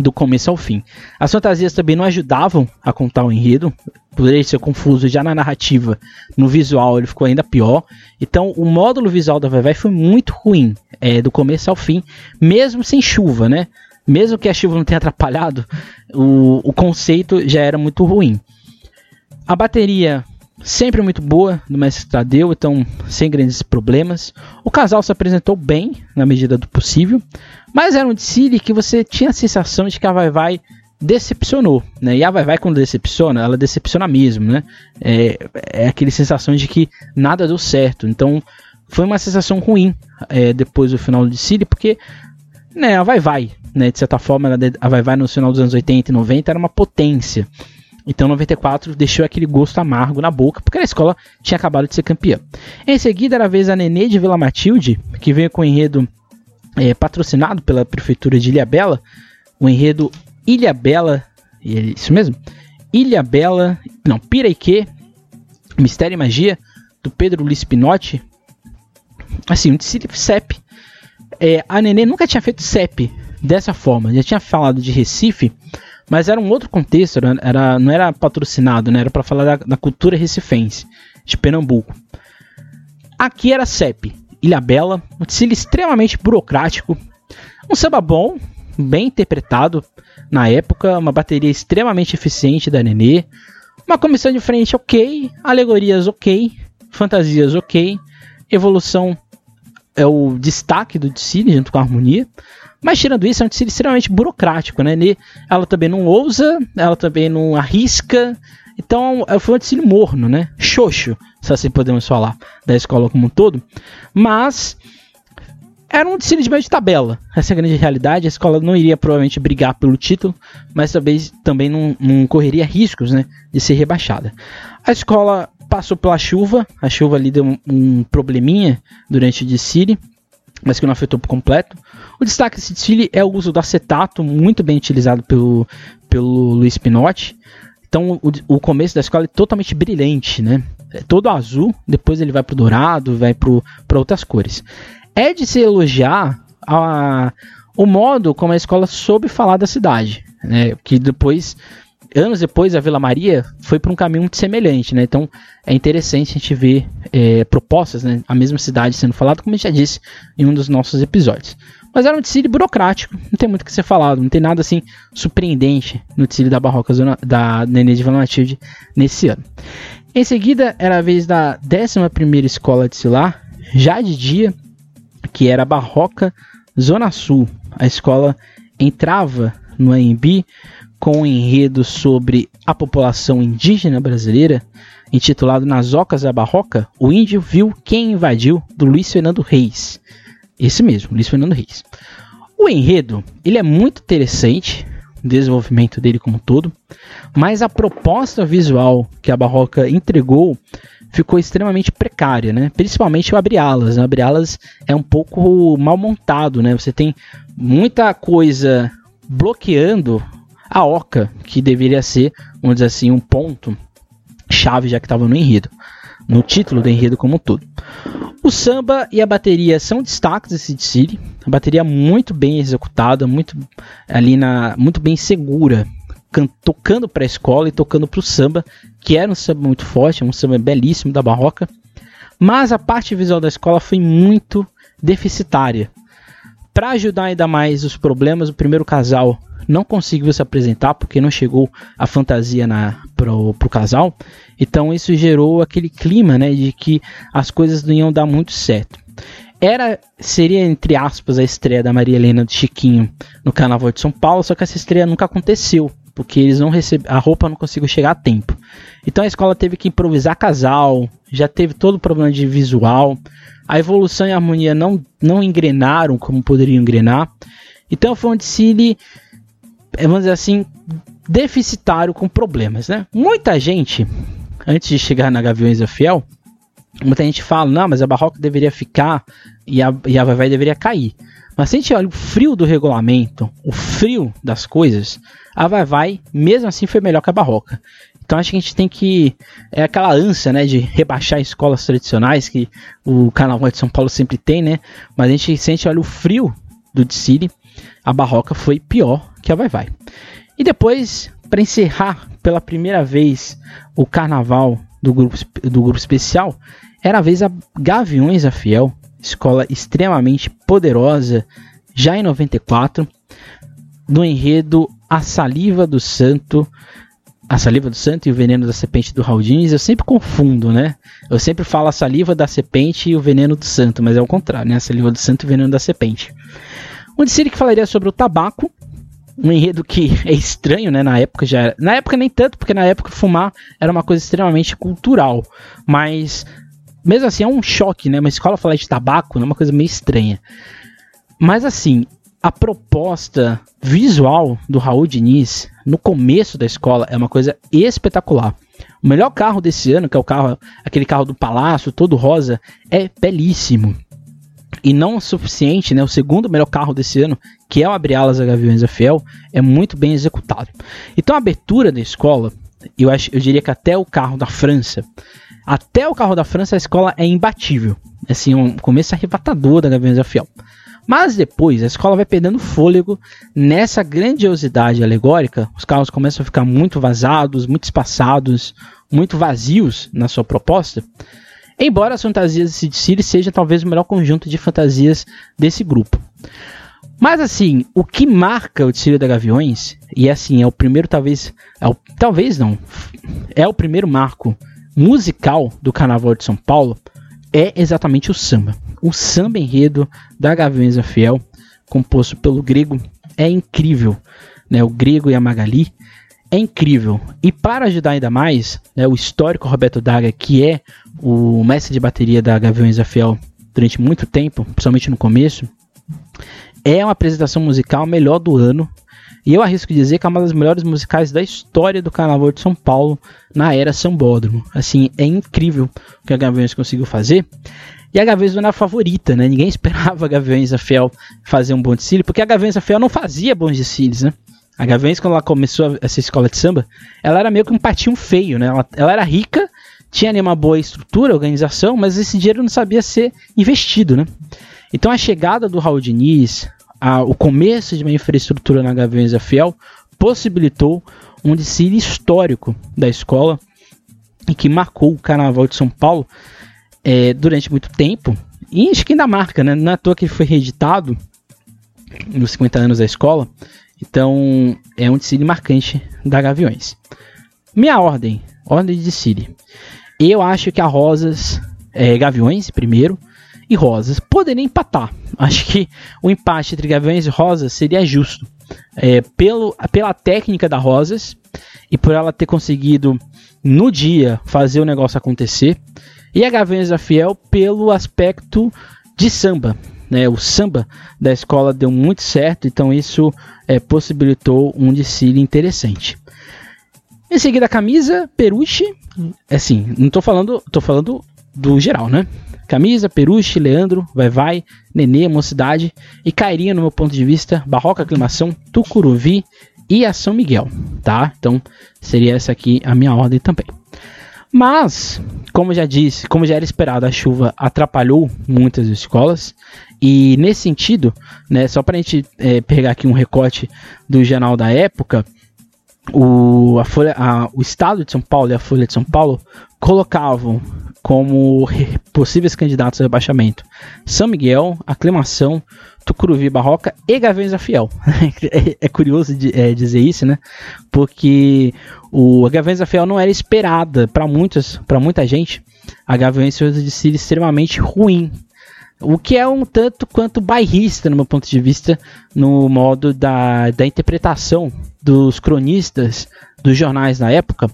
do começo ao fim. As fantasias também não ajudavam a contar o enredo, poderia ser confuso já na narrativa, no visual ele ficou ainda pior. Então o módulo visual da Vai foi muito ruim, é, do começo ao fim, mesmo sem chuva, né? Mesmo que a chuva não tenha atrapalhado, o, o conceito já era muito ruim. A bateria sempre muito boa do Mestre Tadeu, então sem grandes problemas. O casal se apresentou bem na medida do possível, mas era um desfile que você tinha a sensação de que a Vai Vai decepcionou, né? E a Vai Vai quando decepciona, ela decepciona mesmo, né? É, é aquele sensação de que nada deu certo. Então foi uma sensação ruim é, depois do final do desfile, porque né, a Vai Vai, né, de certa forma, a Vai Vai no final dos anos 80 e 90 era uma potência. Então 94 deixou aquele gosto amargo na boca, porque a escola tinha acabado de ser campeã. Em seguida era a vez a Nenê de Vila Matilde, que veio com o enredo é, patrocinado pela prefeitura de Ilha Bela, o enredo Ilha Bela, isso mesmo? Ilha Bela, não, Piraique, Mistério e Magia, do Pedro Luiz Pinotti. Assim, um CEP. É, a Nenê nunca tinha feito CEP dessa forma, já tinha falado de Recife, mas era um outro contexto, era, era não era patrocinado, né? era para falar da, da, cultura recifense, de Pernambuco. Aqui era CEP, Ilha Bela, um estilo extremamente burocrático, um samba bom, bem interpretado na época, uma bateria extremamente eficiente da Nenê, uma comissão de frente ok, alegorias ok, fantasias ok, evolução é o destaque do Dicine junto com a harmonia. Mas tirando isso, é um tecido extremamente burocrático, né? Ela também não ousa, ela também não arrisca. Então é, foi um tecido morno, né? Xoxo, se assim podemos falar, da escola como um todo. Mas era um tecido de meio de tabela. Essa é a grande realidade. A escola não iria provavelmente brigar pelo título, mas talvez também não, não correria riscos né, de ser rebaixada. A escola passou pela chuva, a chuva ali deu um, um probleminha durante o desfile, mas que não afetou por completo. O destaque desse desfile é o uso do acetato, muito bem utilizado pelo, pelo Luiz Pinotti. Então o, o começo da escola é totalmente brilhante, né? É todo azul, depois ele vai para o dourado, vai para outras cores. É de se elogiar a, o modo como a escola soube falar da cidade, né? Que depois anos depois a Vila Maria foi para um caminho muito semelhante, né? Então é interessante a gente ver é, propostas, né? A mesma cidade sendo falada, como a gente já disse em um dos nossos episódios. Mas era um desfile burocrático, não tem muito o que ser falado, não tem nada assim surpreendente no desfile da Barroca Zona, da Nenê de Vila Matilde nesse ano. Em seguida, era a vez da 11 escola de Silar, já de dia, que era a Barroca Zona Sul. A escola entrava no AMB com um enredo sobre a população indígena brasileira, intitulado Nas Ocas da Barroca, o índio viu quem invadiu, do Luiz Fernando Reis. Esse mesmo, Luiz Fernando Reis. O enredo, ele é muito interessante, o desenvolvimento dele como um todo, mas a proposta visual que a Barroca entregou ficou extremamente precária, né? Principalmente o abre-alas. Né? O abre-alas é um pouco mal montado, né? Você tem muita coisa bloqueando a oca, que deveria ser, vamos dizer assim, um ponto chave já que estava no enredo no título do enredo como um todo. O samba e a bateria são destaques desse desfile. A bateria muito bem executada, muito ali na, muito bem segura, can, tocando para a escola e tocando para o samba, que era um samba muito forte, um samba belíssimo da barroca. Mas a parte visual da escola foi muito deficitária. Para ajudar ainda mais os problemas, o primeiro casal não conseguiu se apresentar porque não chegou a fantasia para o casal. Então isso gerou aquele clima né, de que as coisas não iam dar muito certo. Era, seria, entre aspas, a estreia da Maria Helena do Chiquinho no Carnaval de São Paulo, só que essa estreia nunca aconteceu, porque eles não receberam, a roupa não conseguiu chegar a tempo. Então a escola teve que improvisar casal, já teve todo o problema de visual, a evolução e a harmonia não, não engrenaram como poderiam engrenar. Então foi é, vamos dizer assim, deficitário com problemas, né? Muita gente, antes de chegar na Gaviões da Fiel, muita gente fala, não, mas a Barroca deveria ficar e a, e a Vai deveria cair. Mas se a gente olha o frio do regulamento, o frio das coisas, a Vai Vai, mesmo assim, foi melhor que a Barroca. Então acho que a gente tem que. É aquela ânsia, né, de rebaixar escolas tradicionais que o Carnaval de São Paulo sempre tem, né? Mas a gente, se a gente olha o frio do City, a Barroca foi pior que a Vai Vai. E depois, para encerrar pela primeira vez o carnaval do grupo, do grupo especial, era a vez a Gaviões a Fiel, escola extremamente poderosa, já em 94, do enredo A Saliva do Santo, a saliva do santo e o veneno da serpente do Raudins, eu sempre confundo, né? Eu sempre falo a saliva da serpente e o veneno do santo, mas é o contrário, né? A saliva do santo e o veneno da serpente. Um de que falaria sobre o tabaco, um enredo que é estranho, né? Na época já era. Na época nem tanto, porque na época fumar era uma coisa extremamente cultural. Mas mesmo assim é um choque, né? Uma escola falar de tabaco é uma coisa meio estranha. Mas assim, a proposta visual do Raul Diniz no começo da escola é uma coisa espetacular. O melhor carro desse ano, que é o carro, aquele carro do palácio, todo rosa, é belíssimo. E não o suficiente, né? O segundo melhor carro desse ano, que é o Abre-Alas a Gaviões da Fiel, é muito bem executado. Então a abertura da escola, eu, acho, eu diria que até o carro da França, até o carro da França a escola é imbatível. Assim, um começo arrebatador da Gaviões da Fiel. Mas depois a escola vai perdendo fôlego nessa grandiosidade alegórica. Os carros começam a ficar muito vazados, muito espaçados, muito vazios na sua proposta. Embora as fantasias de Sid seja talvez o melhor conjunto de fantasias desse grupo. Mas assim, o que marca o Desfile da Gaviões, e assim, é o primeiro, talvez. É o, talvez não. É o primeiro marco musical do Carnaval de São Paulo, é exatamente o samba. O samba enredo da Gaviões Fiel, composto pelo grego, é incrível. Né? O grego e a Magali é incrível. E para ajudar ainda mais, né, o histórico Roberto Daga, que é o mestre de bateria da Gaviões Fiel durante muito tempo, principalmente no começo, é uma apresentação musical melhor do ano. E eu arrisco dizer que é uma das melhores musicais da história do Carnaval de São Paulo na era Sambódromo. Assim, é incrível o que a Gaviões conseguiu fazer. E a Gaviões não era a favorita, né? Ninguém <laughs> esperava a Gaviões da Fiel fazer um bom desfile, porque a Gaviões da Fiel não fazia bons desfiles, né? A Gaviões, quando ela começou essa escola de samba, ela era meio que um patinho feio, né? Ela, ela era rica, tinha ali uma boa estrutura, organização, mas esse dinheiro não sabia ser investido, né? Então a chegada do Raul Diniz, a, o começo de uma infraestrutura na Gaviões da Fiel, possibilitou um desfile histórico da escola e que marcou o Carnaval de São Paulo é, durante muito tempo. E acho que ainda marca, né? Não é à toa que ele foi reeditado nos 50 anos da escola. Então é um desfile marcante da Gaviões. Minha ordem, ordem de desfile. Eu acho que a Rosas, é, Gaviões primeiro e Rosas poderiam empatar. <laughs> Acho que o empate entre Gaviões e Rosas seria justo. É, pelo, pela técnica da Rosas e por ela ter conseguido no dia fazer o negócio acontecer. E a Gaviões da Fiel pelo aspecto de samba. Né? O samba da escola deu muito certo, então isso é, possibilitou um desfile interessante. Em seguida, a camisa, peruche. Assim, não estou falando, tô falando do geral, né? Camisa, Peruche, Leandro, Vai Vai, Nenê, Mocidade e cairia, no meu ponto de vista, Barroca Aclimação, Tucuruvi e a São Miguel, tá? Então seria essa aqui a minha ordem também. Mas, como já disse, como já era esperado, a chuva atrapalhou muitas escolas. E nesse sentido, né, só para a gente é, pegar aqui um recorte do jornal da época, o, a Folha, a, o Estado de São Paulo e a Folha de São Paulo colocavam como possíveis candidatos ao rebaixamento São Miguel, Aclimação, Tucuruvi Barroca e Gaviões Fiel. <laughs> é, é, curioso de, é, dizer isso, né? Porque o, a Gaviões Fiel não era esperada para muitas, para muita gente. A Gaviões fez de ser extremamente ruim. O que é um tanto quanto bairrista, no meu ponto de vista, no modo da, da interpretação dos cronistas dos jornais na época,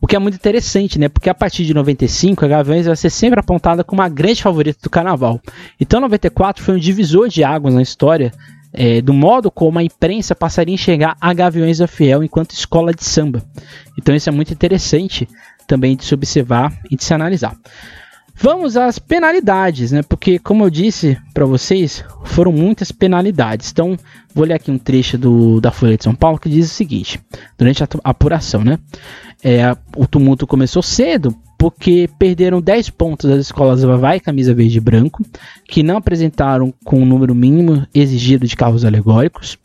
o que é muito interessante, né? Porque a partir de 95 a Gaviões vai ser sempre apontada como uma grande favorita do carnaval. Então 94 foi um divisor de águas na história é, do modo como a imprensa passaria a enxergar a Gaviões da Fiel enquanto escola de samba. Então isso é muito interessante também de se observar e de se analisar. Vamos às penalidades, né? Porque, como eu disse para vocês, foram muitas penalidades. Então, vou ler aqui um trecho do, da Folha de São Paulo que diz o seguinte: durante a apuração, né? É, o tumulto começou cedo, porque perderam 10 pontos as escolas Vai Camisa Verde e Branco, que não apresentaram com o número mínimo exigido de carros alegóricos.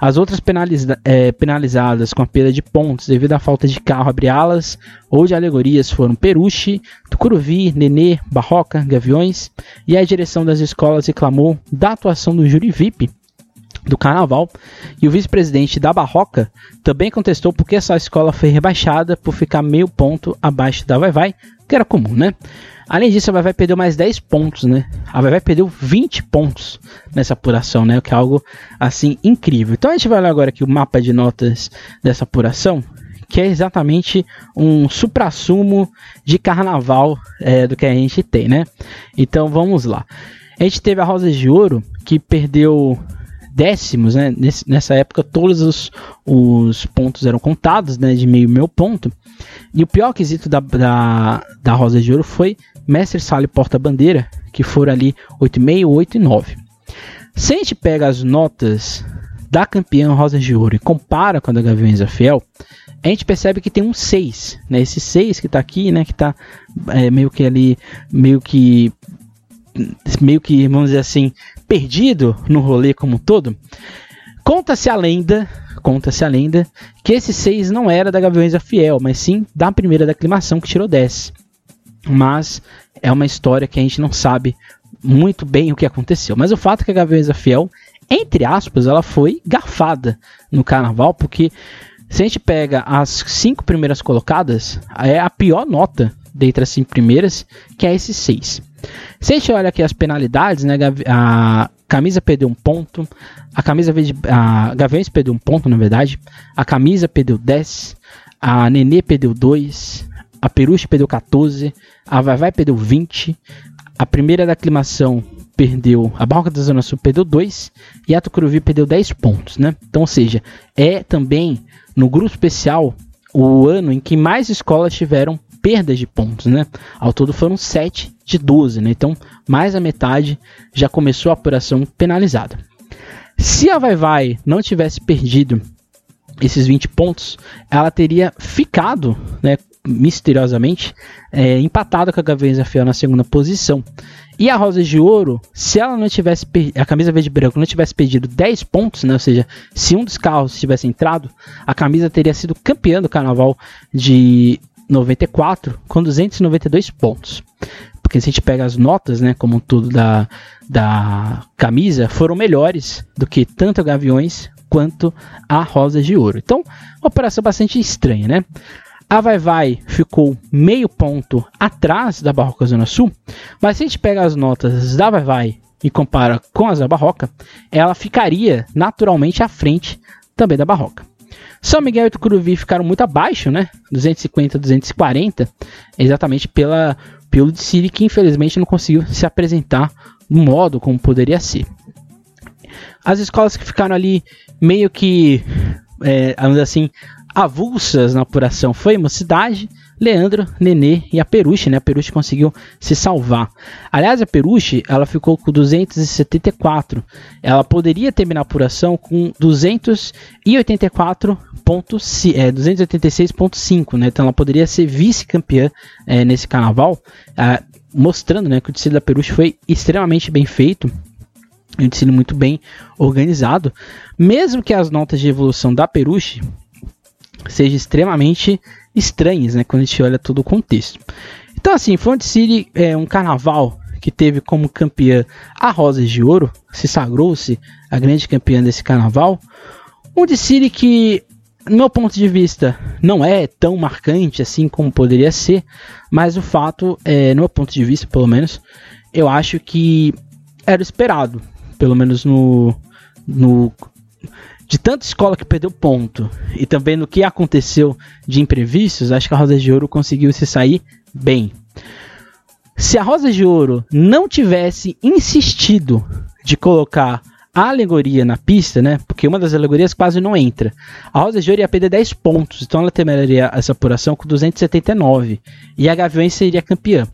As outras penaliza é, penalizadas com a perda de pontos devido à falta de carro abre-alas ou de alegorias foram Peruche, Tucuruvi, Nenê, Barroca, Gaviões, e a direção das escolas reclamou da atuação do júri VIP do carnaval e o vice-presidente da Barroca também contestou porque essa escola foi rebaixada por ficar meio ponto abaixo da Vai Vai, que era comum, né? Além disso, a Vai perdeu mais 10 pontos, né? A Vai perdeu 20 pontos nessa apuração, né? O que é algo assim incrível. Então a gente vai olhar agora aqui o mapa de notas dessa apuração, que é exatamente um suprassumo de carnaval é, do que a gente tem, né? Então vamos lá. A gente teve a Rosa de Ouro, que perdeu décimos, né? Nesse, nessa época todos os, os pontos eram contados, né? De meio meio ponto. E o pior quesito da, da, da Rosa de Ouro foi Mestre Sala e Porta Bandeira, que foram ali 8,5, 8 e 9. Se a gente pega as notas da campeã Rosa de Ouro e compara com a da Gaviões Fiel, a gente percebe que tem um 6, né? Esse 6 que está aqui, né? Que está é, meio que ali, meio que meio que, vamos dizer assim, perdido no rolê como um todo, conta-se a lenda, conta-se a lenda, que esse 6 não era da Gaviões da Fiel, mas sim da primeira da aclimação que tirou 10. Mas é uma história que a gente não sabe muito bem o que aconteceu. Mas o fato é que a Gaviões da Fiel, entre aspas, ela foi garfada no carnaval, porque se a gente pega as cinco primeiras colocadas, é a pior nota dentre as cinco primeiras, que é esse 6. Se a gente olha aqui as penalidades, né, a camisa perdeu um ponto, a camisa a Gaviões perdeu um ponto, na verdade, a camisa perdeu 10, a Nenê perdeu 2, a Peruche perdeu 14, a Vai Vai perdeu 20, a primeira da aclimação perdeu, a Barroca da Zona Sul perdeu 2 e a Tucuruvi perdeu 10 pontos, né? Então, ou seja, é também no grupo especial o ano em que mais escolas tiveram perdas de pontos, né? Ao todo foram 7 de 12, né? Então, mais a metade já começou a apuração penalizada. Se a Vai Vai não tivesse perdido esses 20 pontos, ela teria ficado, né, misteriosamente, é, empatada com a da Fiel na segunda posição. E a Rosa de Ouro, se ela não tivesse a camisa verde e branco não tivesse perdido 10 pontos, né, ou seja, se um dos carros tivesse entrado, a camisa teria sido campeã do carnaval de 94 com 292 pontos. Porque se a gente pega as notas, né, como tudo da, da camisa, foram melhores do que tanto a Gaviões quanto a Rosa de Ouro. Então, uma operação bastante estranha, né? A Vai Vai ficou meio ponto atrás da Barroca Zona Sul, mas se a gente pega as notas da Vai Vai e compara com as da Barroca, ela ficaria naturalmente à frente também da Barroca. São Miguel e Tucuruvi ficaram muito abaixo, né? 250, 240, exatamente pela pelo de Siri que infelizmente não conseguiu se apresentar do modo como poderia ser. As escolas que ficaram ali meio que, é, assim, avulsas na apuração foi Mocidade, Leandro, Nenê e a Peruche, né? A Peruche conseguiu se salvar. Aliás, a Peruche, ela ficou com 274. Ela poderia terminar a apuração com 284 é, 286.5, né? Então ela poderia ser vice-campeã é, nesse carnaval, é, mostrando né, que o desfile da Peruche foi extremamente bem feito, um desfile muito bem organizado, mesmo que as notas de evolução da Peruche sejam extremamente estranhas, né, quando a gente olha todo o contexto. Então, assim, Front City é um carnaval que teve como campeã a Rosas de Ouro, se sagrou-se a grande campeã desse carnaval. Um desfile que, no meu ponto de vista, não é tão marcante assim como poderia ser, mas o fato, é, no meu ponto de vista, pelo menos, eu acho que era esperado, pelo menos no, no de tanta escola que perdeu ponto e também no que aconteceu de imprevistos, acho que a Rosa de Ouro conseguiu se sair bem. Se a Rosa de Ouro não tivesse insistido de colocar a alegoria na pista, né? Porque uma das alegorias quase não entra. A Rosa de Ouro ia perder 10 pontos, então ela terminaria essa apuração com 279 e a Gaviões seria campeã.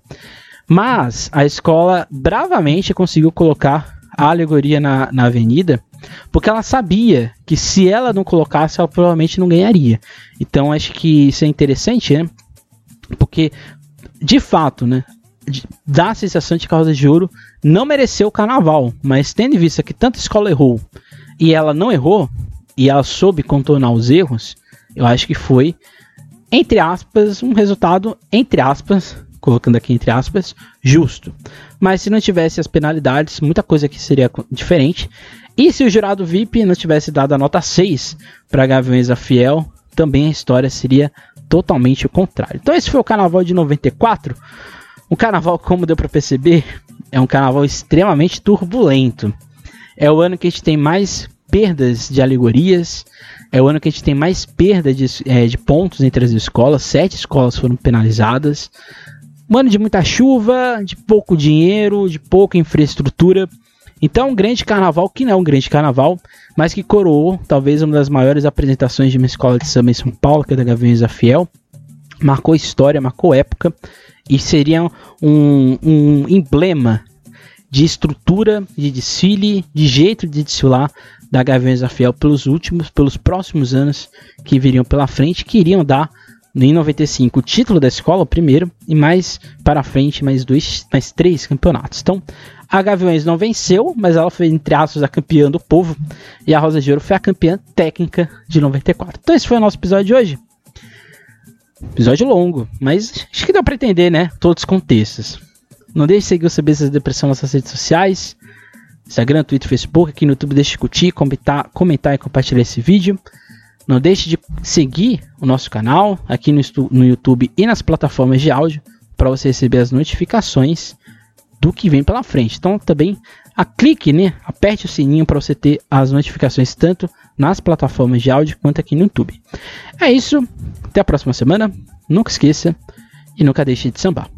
Mas a escola bravamente conseguiu colocar a alegoria na, na avenida porque ela sabia que se ela não colocasse, ela provavelmente não ganharia. Então acho que isso é interessante, né? Porque de fato, né? Dá a sensação de que a Rosa de Ouro não mereceu o carnaval, mas tendo em vista que tanta escola errou e ela não errou, e ela soube contornar os erros, eu acho que foi, entre aspas, um resultado, entre aspas, colocando aqui entre aspas, justo. Mas se não tivesse as penalidades, muita coisa aqui seria diferente. E se o jurado VIP não tivesse dado a nota 6 para Gaviões a Fiel, também a história seria totalmente o contrário. Então esse foi o carnaval de 94. Um carnaval, como deu para perceber, é um carnaval extremamente turbulento. É o ano que a gente tem mais perdas de alegorias, é o ano que a gente tem mais perda de, é, de pontos entre as escolas. Sete escolas foram penalizadas. Um ano de muita chuva, de pouco dinheiro, de pouca infraestrutura. Então, um grande carnaval que não é um grande carnaval, mas que coroou talvez uma das maiores apresentações de uma escola de samba em São Paulo, que é da Gaviões da Fiel. Marcou história, marcou época e seria um, um emblema de estrutura, de desfile, de jeito de desfilar da Gaviões da Fiel pelos últimos, pelos próximos anos que viriam pela frente, que iriam dar em 95 o título da escola, o primeiro, e mais para frente mais dois, mais três campeonatos. Então, a Gaviões não venceu, mas ela foi, entre aspas, a campeã do povo. E a Rosa de Ouro foi a campeã técnica de 94. Então esse foi o nosso episódio de hoje. Episódio longo, mas acho que deu para entender, né? Todos os contextos. Não deixe de seguir o CBC da Depressão nas redes sociais. Instagram, Twitter, Facebook. Aqui no YouTube deixe de curtir, comentar, comentar e compartilhar esse vídeo. Não deixe de seguir o nosso canal aqui no, no YouTube e nas plataformas de áudio para você receber as notificações do que vem pela frente. Então também a clique, né? Aperte o sininho para você ter as notificações tanto nas plataformas de áudio quanto aqui no YouTube. É isso. Até a próxima semana. Nunca esqueça e nunca deixe de sambar.